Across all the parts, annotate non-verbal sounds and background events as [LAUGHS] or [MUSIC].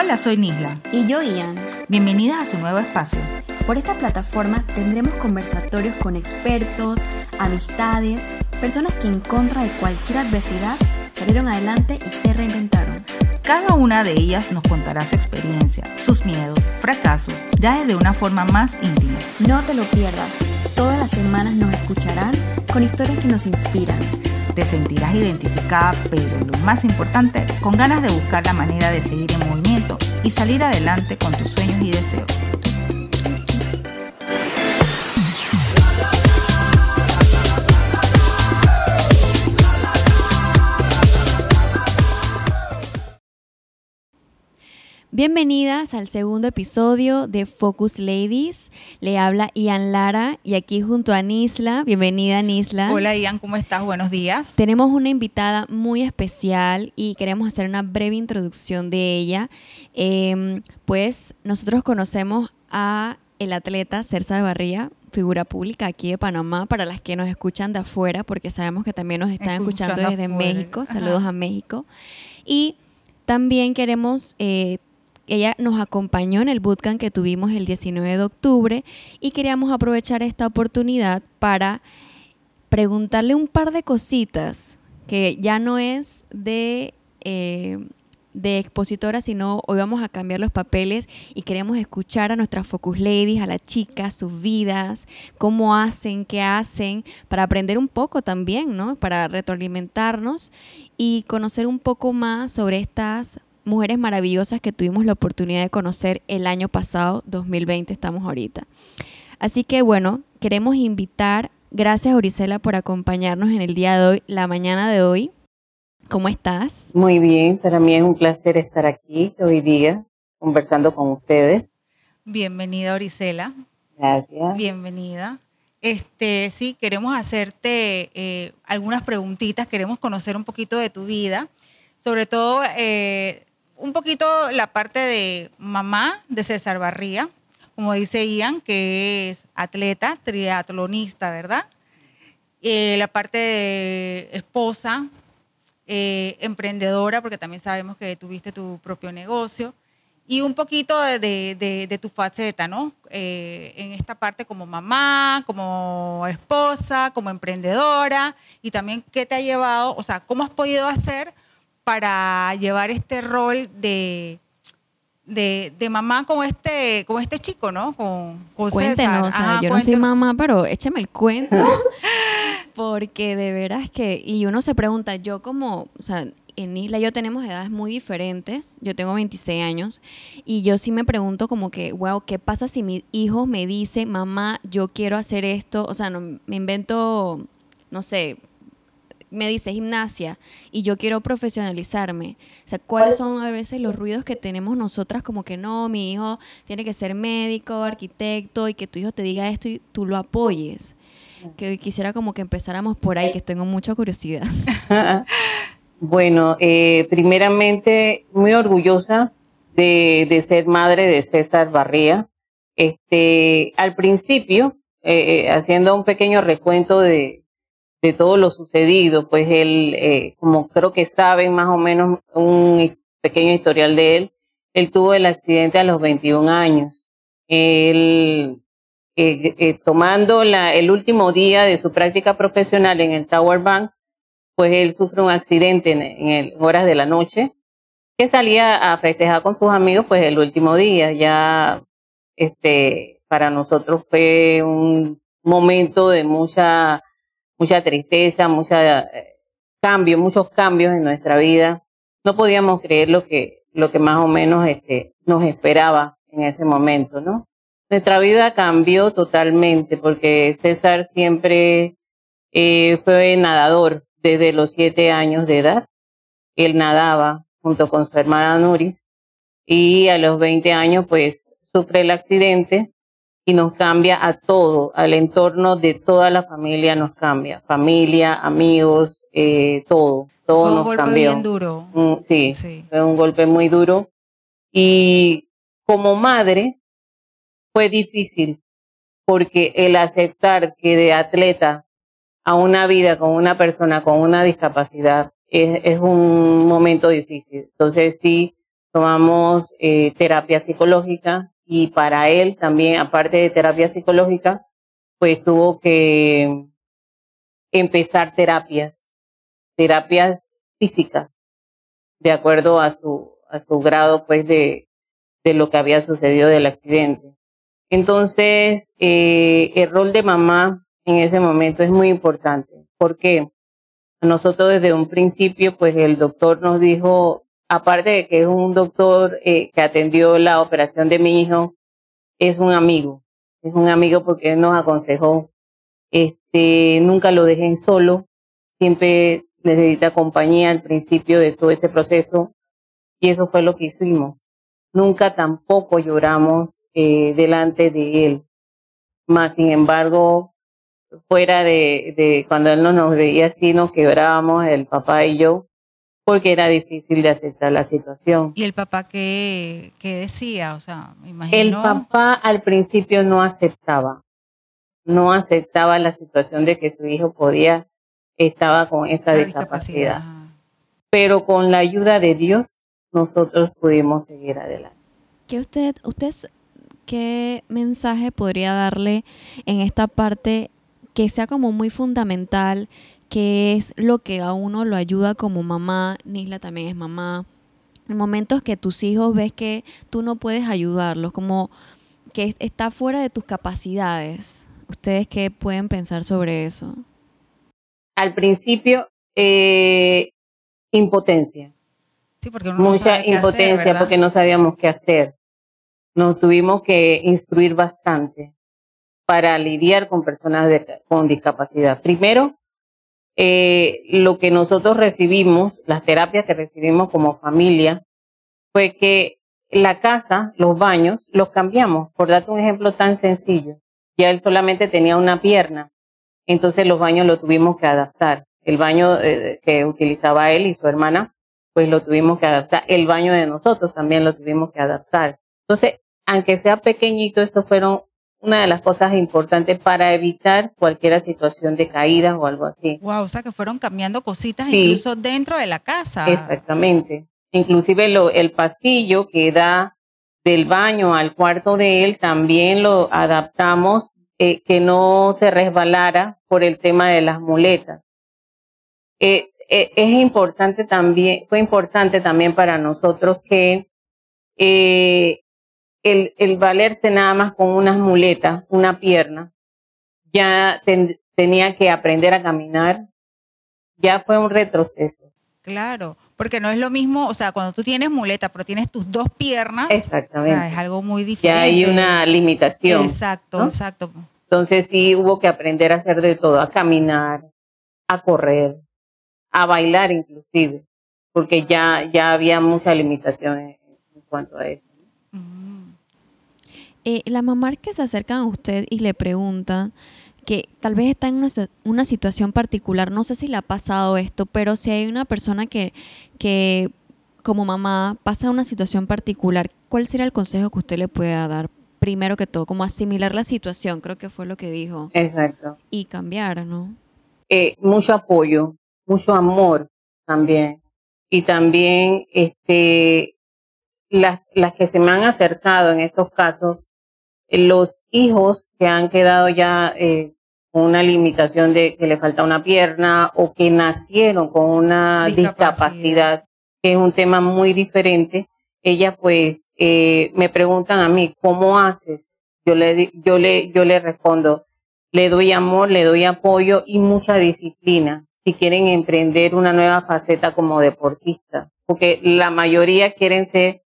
Hola, soy Nisla. Y yo, Ian. Bienvenidas a su nuevo espacio. Por esta plataforma tendremos conversatorios con expertos, amistades, personas que en contra de cualquier adversidad salieron adelante y se reinventaron. Cada una de ellas nos contará su experiencia, sus miedos, fracasos, ya desde una forma más íntima. No te lo pierdas. Todas las semanas nos escucharán con historias que nos inspiran. Te sentirás identificada, pero lo más importante, con ganas de buscar la manera de seguir en movimiento y salir adelante con tus sueños y deseos. Bienvenidas al segundo episodio de Focus Ladies. Le habla Ian Lara y aquí junto a Nisla. Bienvenida Nisla. Hola Ian, ¿cómo estás? Buenos días. Tenemos una invitada muy especial y queremos hacer una breve introducción de ella. Em, pues nosotros conocemos a el atleta Cersa de Barría, figura pública aquí de Panamá, para las que nos escuchan de afuera, porque sabemos que también nos están escuchando, desde México. Saludos a México. Y también queremos eh, ella nos acompañó en el bootcamp que tuvimos el 19 de octubre y queríamos aprovechar esta oportunidad para preguntarle un par de cositas que ya no es de, eh, de expositora, sino hoy vamos a cambiar los papeles y queremos escuchar a nuestras Focus Ladies, a las chicas, sus vidas, cómo hacen, qué hacen, para aprender un poco también, ¿no? Para retroalimentarnos y conocer un poco más sobre estas mujeres maravillosas que tuvimos la oportunidad de conocer el año pasado, 2020 estamos ahorita. Así que bueno, queremos invitar, gracias Orisela por acompañarnos en el día de hoy, la mañana de hoy. ¿Cómo estás? Muy bien, para mí es un placer estar aquí hoy día conversando con ustedes. Bienvenida Orisela. Gracias. Bienvenida. Este, sí, queremos hacerte eh, algunas preguntitas, queremos conocer un poquito de tu vida, sobre todo eh, un poquito la parte de mamá de César Barría, como dice Ian, que es atleta, triatlonista, ¿verdad? Eh, la parte de esposa, eh, emprendedora, porque también sabemos que tuviste tu propio negocio, y un poquito de, tu faceta, ¿no? Eh, en esta parte como mamá, como esposa, como emprendedora, y también qué te ha llevado, o sea, cómo has podido hacer para llevar este rol de, de, mamá con este, con este chico, ¿no? Con, Cuéntenos, yo no soy mamá, pero échame el cuento. [LAUGHS] porque de veras que, y uno se pregunta, yo como, o sea, en Isla y yo tenemos edades muy diferentes. Yo tengo 26 años y yo sí me pregunto como que, wow, ¿qué pasa si mi hijo me dice, mamá, yo quiero hacer esto? O sea, no, me invento, no sé, me dice gimnasia y yo quiero profesionalizarme, o sea, ¿cuáles son a veces los ruidos que tenemos nosotras como que no, mi hijo tiene que ser médico, arquitecto y que tu hijo te diga esto y tú lo apoyes? Que quisiera como que empezáramos por ahí, que tengo mucha curiosidad. [LAUGHS] bueno, eh, primeramente muy orgullosa de, ser madre de César Barría. Este, al principio, eh, eh, haciendo un pequeño recuento de, de todo lo sucedido, pues él, eh, como creo que saben más o menos un pequeño historial de él, él tuvo el accidente a los 21 años. Él, eh, eh, tomando la, el último día de su práctica profesional en el Tower Bank, pues él sufre un accidente en, en horas de la noche, que salía a festejar con sus amigos, pues el último día. Ya, este, para nosotros fue un momento de mucha mucha tristeza, mucha eh, cambio, muchos cambios en nuestra vida. No podíamos creer lo que, lo que más o menos este, nos esperaba en ese momento, ¿no? Nuestra vida cambió totalmente porque César siempre eh, fue nadador desde los siete años de edad. Él nadaba junto con su hermana Nuris y a los 20 años pues sufre el accidente y nos cambia a todo, al entorno de toda la familia nos cambia, familia, amigos, eh, todo, todo fue un golpe Bien duro. Mm, sí, fue un golpe muy duro y como madre fue difícil porque el aceptar que de atleta a una vida con una persona con una discapacidad es, es un momento difícil. Entonces sí, tomamos eh, terapia psicológica y para él también, aparte de terapia psicológica, pues tuvo que empezar terapias, terapias físicas, de acuerdo a su, a su grado pues de, de lo que había sucedido del accidente. Entonces, eh, el rol de mamá en ese momento es muy importante. porque Nosotros desde un principio, pues el doctor nos dijo, aparte de que es un doctor eh, que atendió la operación de mi hijo, es un amigo. Es un amigo porque él nos aconsejó, este, nunca lo dejen solo, siempre necesita compañía al principio de todo este proceso y eso fue lo que hicimos. Nunca tampoco lloramos eh, delante de él. Más sin embargo, fuera de, de cuando él no nos veía así, nos quebrábamos, el papá y yo, porque era difícil de aceptar la situación. ¿Y el papá qué, qué decía? O sea, me imagino... El papá al principio no aceptaba, no aceptaba la situación de que su hijo podía, estaba con esta discapacidad. Pero con la ayuda de Dios, nosotros pudimos seguir adelante. ¿Qué usted, usted, qué mensaje podría darle en esta parte que sea como muy fundamental que es lo que a uno lo ayuda como mamá, Nisla también es mamá, en momentos que tus hijos ves que tú no puedes ayudarlos, como que está fuera de tus capacidades. ¿Ustedes qué pueden pensar sobre eso? Al principio, eh, impotencia. Sí, porque Mucha impotencia porque no sabíamos qué hacer. Nos tuvimos que instruir bastante para lidiar con personas con discapacidad. Primero, eh, lo que nosotros recibimos, las terapias que recibimos como familia, fue que la casa, los baños, los cambiamos. Por darte un ejemplo tan sencillo, ya él solamente tenía una pierna, entonces los baños lo tuvimos que adaptar. El baño eh, que utilizaba él y su hermana, pues lo tuvimos que adaptar. El baño de nosotros también lo tuvimos que adaptar. Entonces, aunque sea pequeñito, esos fueron una de las cosas importantes para evitar cualquier situación de caídas o algo así. Wow, o sea que fueron cambiando cositas incluso dentro de la casa. Exactamente. Inclusive lo, el pasillo que da del baño al cuarto de él también lo adaptamos eh, que no se resbalara por el tema de las muletas. Eh, eh, es importante también, fue importante también para nosotros que eh, el, el valerse nada más con unas muletas, una pierna, ya tenía que aprender a caminar, ya fue un retroceso. Claro, porque no es lo mismo, o sea, cuando tú tienes muleta, pero tienes tus dos piernas, Exactamente. es algo muy diferente. Ya hay una limitación. Exacto, exacto. Entonces sí hubo que aprender a hacer de todo, a caminar, a correr, a bailar inclusive, porque ya, ya había mucha limitación en, cuanto a eso. Eh, la mamá que se acercan a usted y le preguntan que tal vez está en una, situación particular, no sé si le ha pasado esto, pero si hay una persona que, que como mamá pasa una situación particular, ¿cuál sería el consejo que usted le pueda dar? Primero que todo, como asimilar la situación, creo que fue lo que dijo. Exacto. Y cambiar, ¿no? Eh, mucho apoyo, mucho amor también. Y también este, las, las que se me han acercado en estos casos, los hijos que han quedado ya eh, con una limitación de que le falta una pierna o que nacieron con una discapacidad, que es un tema muy diferente, ellas pues eh, me preguntan a mí, ¿cómo haces? Yo le, yo, le, yo le respondo, le doy amor, le doy apoyo y mucha disciplina si quieren emprender una nueva faceta como deportista, porque la mayoría quieren ser,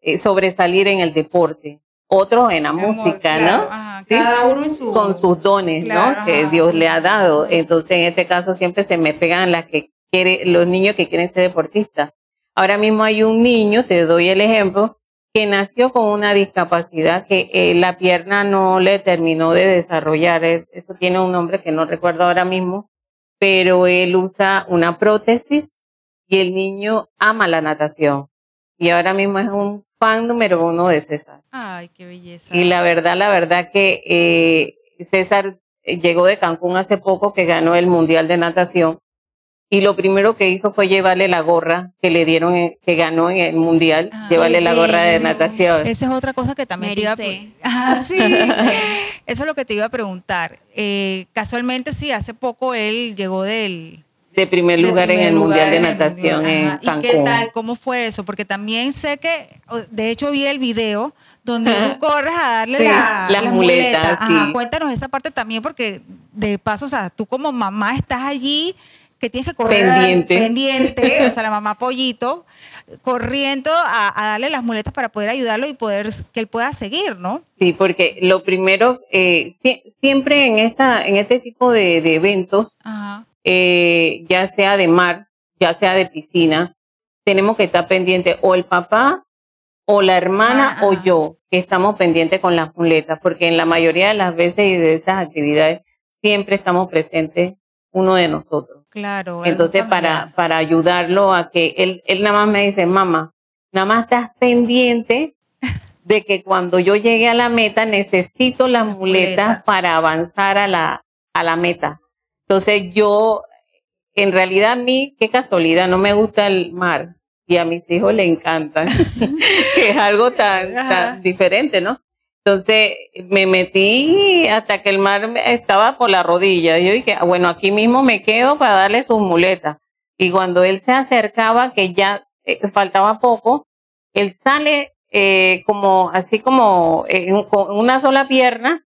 eh, sobresalir en el deporte otros en la música, ¿no? Cada uno en su... Con sus dones, ¿no? Que Dios le ha dado. Entonces, en este caso, siempre se me pegan las que quiere, los niños que quieren ser deportistas. Ahora mismo hay un niño, te doy el ejemplo, que nació con una discapacidad que eh, la pierna no le terminó de desarrollar. Eso tiene un nombre que no recuerdo ahora mismo, pero él usa una prótesis y el niño ama la natación. Y ahora mismo es un fan número uno de César. Ay, qué belleza. Y la verdad, la verdad que eh, César llegó de Cancún hace poco que ganó el Mundial de Natación y lo primero que hizo fue llevarle la gorra que le dieron, en- que ganó en el mundial, Ah, llevarle la gorra de natación. Esa es otra cosa que también te iba a Mericé. [LAUGHS] Ah, sí. Eso es lo que te iba a preguntar. Eh, casualmente, sí, hace poco él llegó del... De primer lugar en primer el lugar mundial de en natación en Ajá. Cancún. ¿Y qué tal? ¿Cómo fue eso? Porque también sé que, de hecho, vi el video donde tú [LAUGHS] corres a darle Sí, la, las muletas, Ajá, sí. Cuéntanos esa parte también, porque de paso, o sea, tú como mamá estás allí que tienes que correr Pendiente. pendiente, o sea, la mamá [LAUGHS] pollito, corriendo a, a darle las muletas para poder ayudarlo y poder que él pueda seguir, ¿no? Sí, porque lo primero, eh, sie- siempre en esta, en este tipo de, de eventos, Ajá. Eh, ya sea de mar, ya sea de piscina, tenemos que estar pendientes o el papá o la hermana Ah, o yo, que estamos pendientes con las muletas, porque en la mayoría de las veces y de estas actividades siempre estamos presentes uno de nosotros. Claro. Entonces, para, para ayudarlo a que él, él nada más me dice, mamá, nada más estás pendiente de que cuando yo llegue a la meta necesito las muletas. para avanzar a la, a la meta. Entonces, yo, en realidad a mí, qué casualidad, no me gusta el mar y a mis hijos le encantan, [LAUGHS] [LAUGHS] que es algo tan, diferente, ¿no? Entonces me metí hasta que el mar estaba por la rodilla. Yo dije, "Ah, bueno, aquí mismo me quedo para darle sus muletas. Y cuando él se acercaba, que ya eh, faltaba poco, él sale eh, como así como eh, con una sola pierna,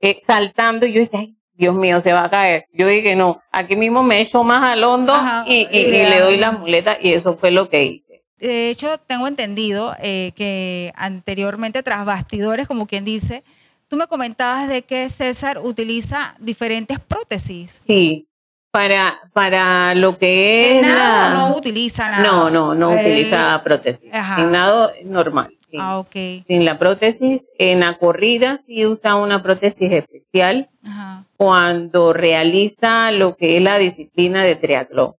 eh, saltando. Y yo dije, ay, Dios mío, se va a caer. Yo dije, no, aquí mismo me echo más al hondo Ajá, y, y- y y le doy las muletas. Y eso fue lo que hice. De hecho, tengo entendido eh, que anteriormente, tras bastidores, como quien dice, tú me comentabas de que César utiliza diferentes prótesis. Sí, para, para lo que es Nada, la... no utiliza nada. No, no, no utiliza prótesis. Ajá. En nado normal. Sí. Ah, ok. Sin la prótesis, en la corrida sí usa una prótesis especial Ajá. cuando realiza lo que es la disciplina de triatlón.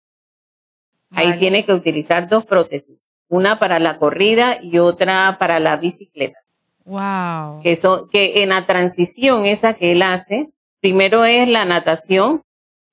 Ahí tiene que utilizar dos prótesis, una para la corrida y otra para la bicicleta. Wow. Que, son, que en la transición esa que él hace, primero es la natación,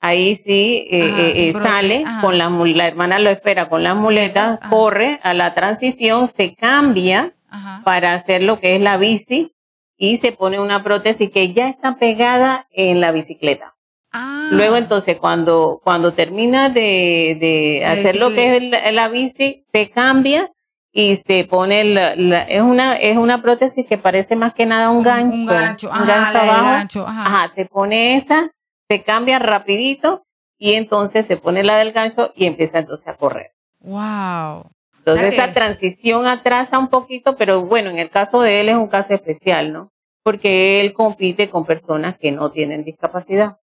ahí sí, eh, Ajá, eh, eh, sale ajá. con la, hermana lo espera con las muletas, Ajá. corre a la transición, se cambia Ajá. para hacer lo que es la bici y se pone una prótesis que ya está pegada en la bicicleta. Ah. Luego entonces cuando, cuando termina de, de hacer lo que es la, la bici, se cambia y se pone la, la- es una es una prótesis que parece más que nada un gancho, Un gancho. un gancho abajo. gancho, ajá. Ajá, se pone esa, se cambia rapidito y entonces se pone la del gancho y empieza entonces a correr. Wow. Entonces esa transición atrasa un poquito, pero bueno, en el caso de él es un caso especial, ¿no? Porque él compite con personas que no tienen discapacidad.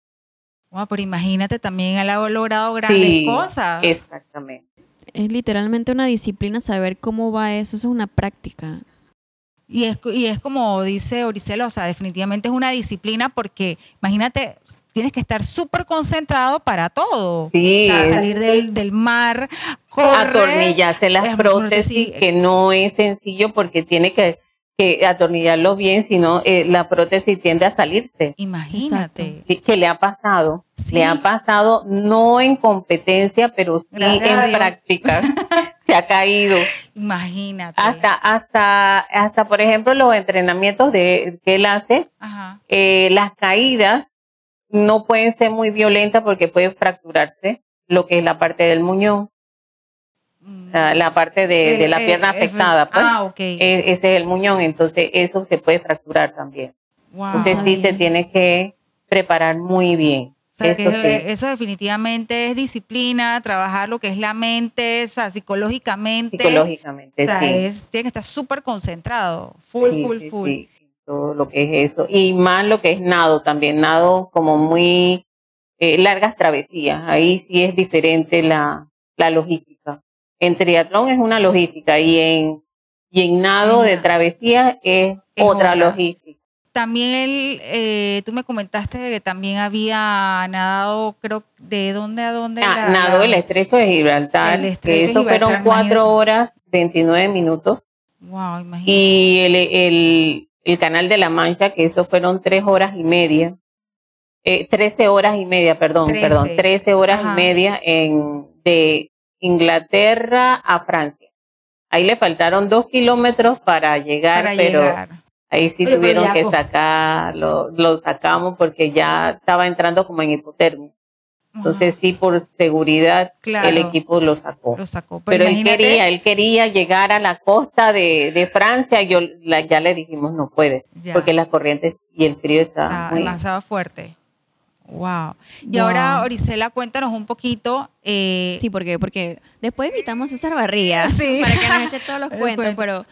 Wow, pero imagínate también, él ha logrado grandes Sí, cosas. Exactamente. Es literalmente una disciplina saber cómo va eso, eso es una práctica. Y es, y es como dice Oricelo, o sea, definitivamente es una disciplina porque, imagínate, tienes que estar súper concentrado para todo. Sí, O sea, salir del, del mar, correr. atornillarse las Es- prótesis, que no es sencillo porque tiene que, que atornillarlo bien, sino eh, la prótesis tiende a salirse. Imagínate. Que le ha pasado, Sí. le ha pasado no en competencia, pero sí Gracias en Dios. prácticas. [LAUGHS] Se ha caído. Imagínate. Hasta, hasta, hasta, por ejemplo, los entrenamientos de, que él hace, Ajá. eh, las caídas no pueden ser muy violentas porque puede fracturarse lo que es la parte del muñón, Mm. la, la parte de, de la El- pierna el- afectada, pues. Ah. E- ese es el muñón, entonces eso se puede fracturar también. Wow. Entonces sí te sabía. tienes que preparar muy bien. O sea, eso que sí. eso definitivamente es disciplina, trabajar lo que es la mente, o sea, psicológicamente. Psicológicamente, O sea, sí. es- tiene que estar súper concentrado. Full, sí, full, sí, full. Todo lo que es eso. Y más lo que es nado también. Nado como muy eh, largas travesías. Ahí sí es diferente la, la logística. En triatlón es una logística y en, y en nado de travesía es, Es otra, otra. logística. También eh, tú me comentaste que también había nadado, creo, ¿de dónde a dónde? Ah, la- el estrecho de Gibraltar, El estrecho que eso fueron cuatro imagínate. horas, 29 minutos. Wow, imagínate. Y el, el, el canal de la Mancha, que eso fueron tres horas y media. eh, 13 horas y media, perdón, 13. perdón, 13 horas Ajá. y media en, de Inglaterra a Francia. Ahí le faltaron dos kilómetros para llegar, para pero llegar. ahí sí Oye, tuvieron que co- sacarlo, lo sacamos porque ya estaba entrando como en hipotermia. Entonces Ajá, sí, por seguridad, Claro. el equipo lo sacó. lo sacó. Pero él quería, él quería llegar a la costa de, de Francia. Yo la- ya le dijimos no puede, Ya. porque las corrientes y el frío está muy. demasiado fuerte. Wow. Y Wow. ahora, Orisela, cuéntanos un poquito. eh, Sí, porque, porque después invitamos a César Barría [LAUGHS] Sí. [LAUGHS] para que nos eche todos los [LAUGHS] cuentos, cuento. pero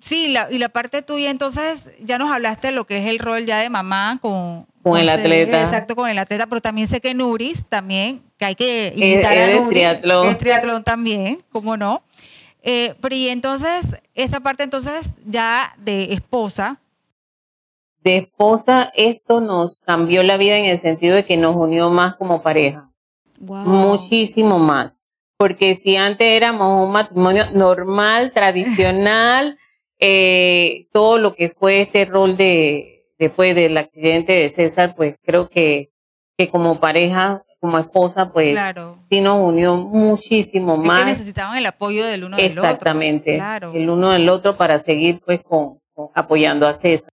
sí, la- y la parte tuya, entonces, ya nos hablaste de lo que es el rol ya de mamá con, Con el atleta. Exacto, con el atleta, pero también sé que Nuris, también, que hay que Es- invitar es a Nuris, triatlón. es triatlón también, ¿cómo no? Eh, pero y entonces, esa parte entonces ya de esposa, De esposa, esto nos cambió la vida en el sentido de que nos unió más como pareja. wow. muchísimo más. Porque si antes éramos un matrimonio normal, tradicional, [LAUGHS] eh, todo lo que fue este rol de después del accidente de César, pues creo que, que como pareja, como esposa, pues claro, sí nos unió muchísimo es que más. necesitaban el apoyo del uno del otro. Exactamente. Claro. El uno del otro para seguir pues con, con- apoyando a César.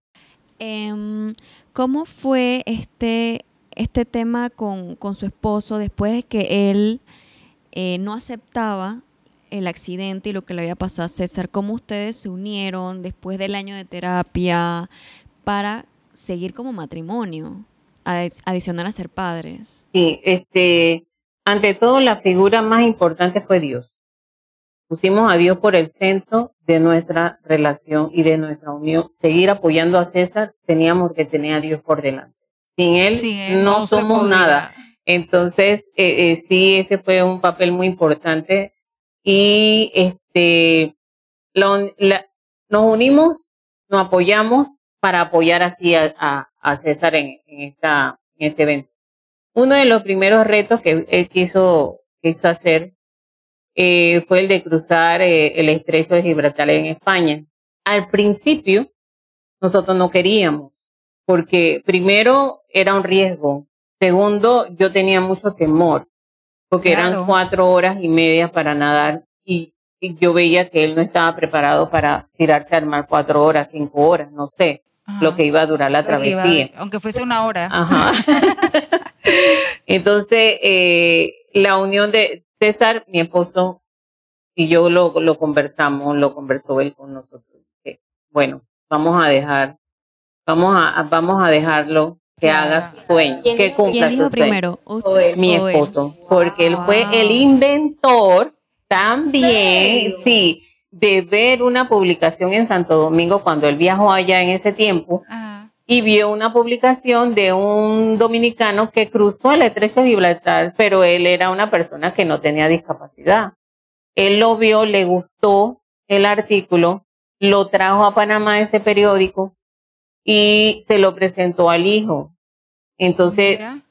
Em, ¿Cómo fue este, este tema con, con su esposo después de que él eh, no aceptaba el accidente y lo que le había pasado a César? ¿Cómo ustedes se unieron después del año de terapia para seguir como matrimonio, adi- adicional a ser padres? Sí, este, ante todo la figura más importante fue Dios. Pusimos a Dios por el centro de nuestra relación y de nuestra unión. Seguir apoyando a César, teníamos que tener a Dios por delante. Sin él, Sin él no, somos podía. nada. Entonces, eh, eh, sí, ese fue un papel muy importante. Y este, lo- la- nos unimos, nos apoyamos para apoyar así a, a- a César en, en esta, en este evento. Uno de los primeros retos que él quiso, quiso hacer eh, fue el de cruzar eh, el estrecho de Gibraltar en España. Al principio, nosotros no queríamos, porque primero era un riesgo, segundo, yo tenía mucho temor, porque Claro. eran cuatro horas y media para nadar y, y yo veía que él no estaba preparado para tirarse al mar cuatro horas, cinco horas, no sé Ajá. lo que iba a durar la iba- travesía. aunque fuese una hora. Ajá. Entonces, eh, la unión de César, mi esposo, y yo lo, lo conversamos, lo conversó él con nosotros. que, bueno, vamos a dejar, vamos a, vamos a dejarlo que Claro. haga su sueño, ¿Quién que cumpla ¿Quién dijo su sueño. primero? O ¿Usted él. Mi él? esposo, porque él fue Wow. el inventor también, sí, de ver una publicación en Santo Domingo cuando él viajó allá en ese tiempo Ajá. y vio una publicación de un dominicano que cruzó el estrecho de Gibraltar, pero él era una persona que no tenía discapacidad. Él lo vio, le gustó el artículo, lo trajo a Panamá ese periódico y se lo presentó al hijo. Entonces, Mira.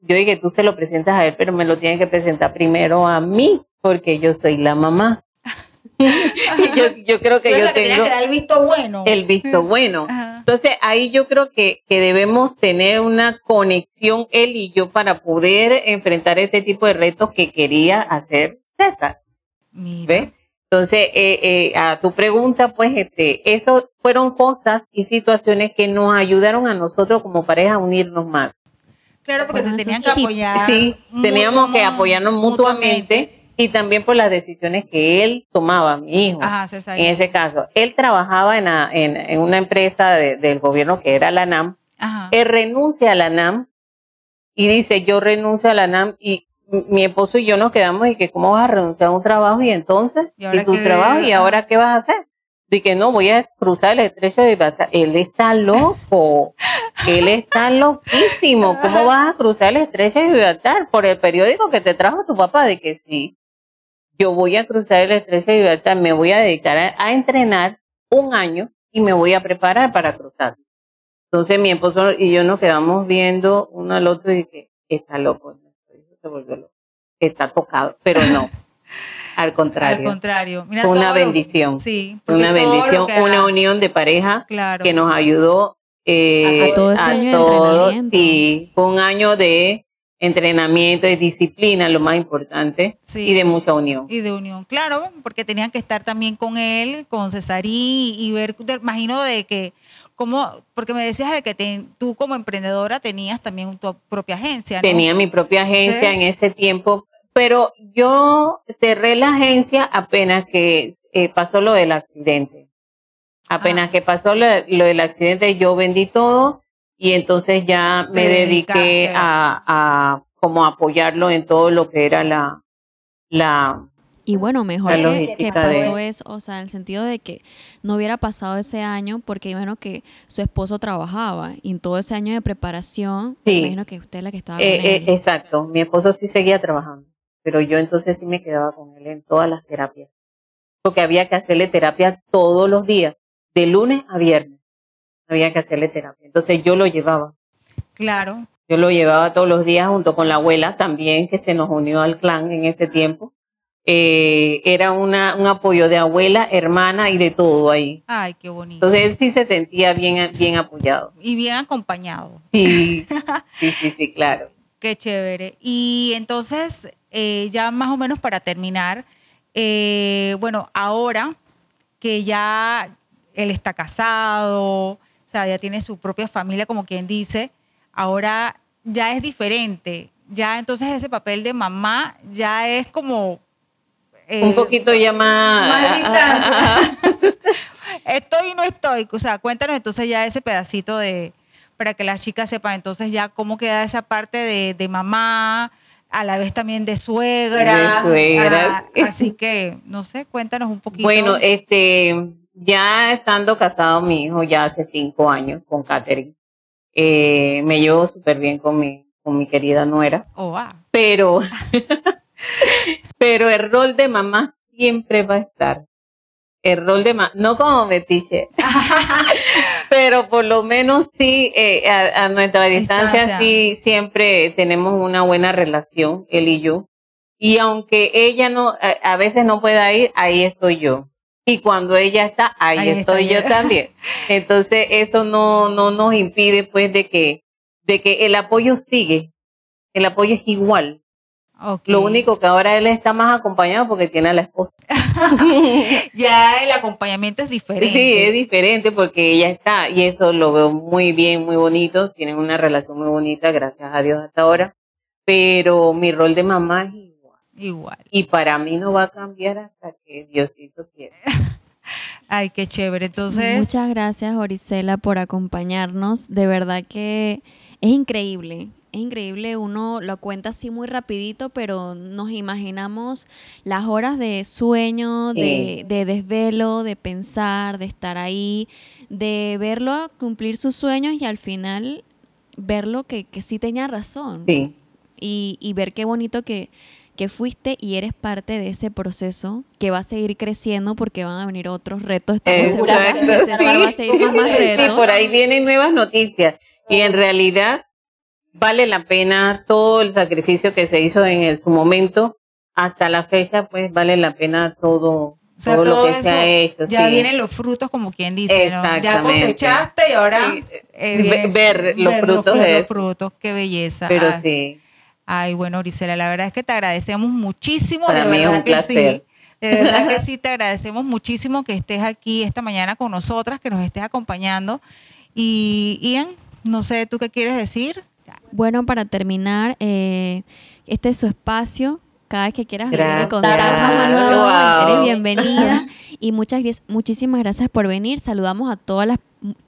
yo dije, tú se lo presentas a él, pero me lo tienes que presentar primero a mí, porque yo soy la mamá. Yo, yo creo que yo tengo que dar el visto bueno. el visto bueno. Ajá. Entonces ahí yo creo que, que debemos tener una conexión él y yo para poder enfrentar este tipo de retos que quería hacer César. ¿Ves? Entonces, eh, eh, a tu pregunta, pues, este, eso fueron cosas y situaciones que nos ayudaron a nosotros como pareja a unirnos más. Claro, porque Bueno, se tenían que apoyar. Sí, teníamos que apoyarnos mutuamente y también por las decisiones que él tomaba, mi hijo. Ajá, César. En ese caso, él trabajaba en, en, en una empresa de- del gobierno que era la NAM. Ajá. Él renuncia a la NAM y dice, yo renuncio a la NAM y mi esposo y yo nos quedamos y que cómo vas a renunciar a un trabajo y entonces, ¿Y y, ahora tu qué? trabajo y ahora qué vas a hacer? Y que no, voy a cruzar el estrecho de Gibraltar. Él está loco. Él está loquísimo. [LAUGHS] ¿Cómo vas a cruzar el estrecho de Gibraltar? Por el periódico que te trajo tu papá, de que sí. Yo voy a cruzar el estrecho de Gibraltar, me voy a dedicar a, a entrenar un año y me voy a preparar para cruzar. Entonces mi esposo y yo nos quedamos viendo uno al otro y dije, está loco. Nuestro hijo se volvió loco. Está tocado, pero no. Al [LAUGHS] Al contrario. contrario. Mira Fue una lo- bendición. Sí. Una bendición, una unión de pareja Claro. que nos ayudó eh, A- a todo ese año de entrenamiento. Sí, fue un año de entrenamiento, de disciplina, lo más importante, Sí. y de mucha unión. Y de unión, claro, porque tenían que estar también con él, con Cesarí, y ver, imagino de que, como, porque me decías de que te- tú como emprendedora tenías también tu propia agencia, ¿no? Tenía mi propia agencia en ese tiempo, pero yo cerré la agencia apenas que eh, pasó lo del accidente. Apenas Ah. que pasó lo, lo del accidente, yo vendí todo y entonces ya me dediqué a, a como apoyarlo en todo lo que era la, la Y bueno, mejor La que, que pasó de- eso, o sea, en el sentido de que no hubiera pasado ese año, porque imagino que su esposo trabajaba y en todo ese año de preparación, Sí. imagino que usted es la que estaba Eh, con eh, exacto, mi esposo sí seguía trabajando, pero yo entonces sí me quedaba con él en todas las terapias, porque había que hacerle terapia todos los días, de lunes a viernes, había que hacerle terapia. Entonces yo lo llevaba, Claro, yo lo llevaba todos los días junto con la abuela también, que se nos unió al clan en ese tiempo. Eh, era una, un apoyo de abuela, hermana y de todo ahí. ay, qué bonito. Entonces él sí se sentía bien, bien apoyado. y bien acompañado, Sí, [LAUGHS] sí, sí, sí, claro. qué chévere. Y entonces, eh, ya más o menos para terminar, eh, bueno, ahora que ya él está casado, o sea, ya tiene su propia familia, como quien dice, ahora ya es diferente. Ya entonces ese papel de mamá ya es como... eh, Un poquito ya más... más distancia. [LAUGHS] estoy y no estoy. O sea, cuéntanos entonces ya ese pedacito de, para que las chicas sepan entonces ya cómo queda esa parte de, de mamá, a la vez también de suegra. De suegra. Ah, así que, no sé, cuéntanos un poquito. Bueno, este, ya estando casado mi hijo ya hace cinco años con Katherine, eh, me llevo súper bien con mi, con mi querida nuera, Oh, ah, pero, [LAUGHS] pero el rol de mamá siempre va a estar. El rol de mamá, no como metiche, [LAUGHS] pero por lo menos sí, eh, a, a nuestra distancia, Distancia. sí, siempre tenemos una buena relación, él y yo. Y aunque ella no, a, a veces no pueda ir, ahí estoy yo. Y cuando ella está, ahí, Ahí está estoy yo [LAUGHS] también. Entonces eso no, no nos impide pues de que, de que el apoyo sigue. El apoyo es igual. Lo único que ahora él está más acompañado porque tiene a la esposa. [LAUGHS] Ya el acompañamiento es diferente. Sí, es diferente porque ella está y eso lo veo muy bien, muy bonito. Tienen una relación muy bonita, gracias a Dios hasta ahora. Pero mi rol de mamá es igual. Y para mí no va a cambiar hasta que Diosito quiera. [LAUGHS] Ay, qué chévere. Entonces, Muchas gracias, Orisela, por acompañarnos. De verdad que es increíble. Es increíble, uno lo cuenta así muy rapidito, pero nos imaginamos las horas de sueño, de, Sí. de desvelo, de pensar, de estar ahí, de verlo cumplir sus sueños y al final verlo que, que sí tenía razón. Sí, y, y ver qué bonito que, que fuiste y eres parte de ese proceso que va a seguir creciendo porque van a venir otros retos. Estamos seguras que Exacto, César va a seguir con más Sí, retos. por ahí vienen nuevas noticias. Y en realidad vale la pena todo el sacrificio que se hizo en el- su momento. Hasta la fecha, pues vale la pena todo, o sea, todo, todo lo que eso se ha hecho. ya sí. vienen los frutos, como quien dice, ¿no? Ya cosechaste y ahora eh, ver los frutos de los frutos, qué belleza. Pero Ay, sí, Ay, bueno, Grisela, la verdad es que te agradecemos muchísimo. Para de mí es verdad un que placer. sí. De verdad que [LAUGHS] sí, te agradecemos muchísimo que estés aquí esta mañana con nosotras, que nos estés acompañando. Y Ian, no sé, ¿tú qué quieres decir? Bueno, para terminar, eh, este es su espacio. Cada vez que quieras venir a Gracias. contarnos algo nuevo, Wow. eres bienvenida. [LAUGHS] Y muchas, muchísimas gracias por venir. Saludamos a todas las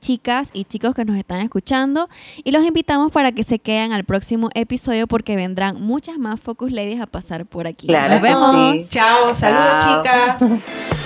chicas y chicos que nos están escuchando y los invitamos para que se queden al próximo episodio porque vendrán muchas más Focus Ladies a pasar por aquí. Claro Nos vemos. sí. Chao, saludos Chao. chicas. [LAUGHS]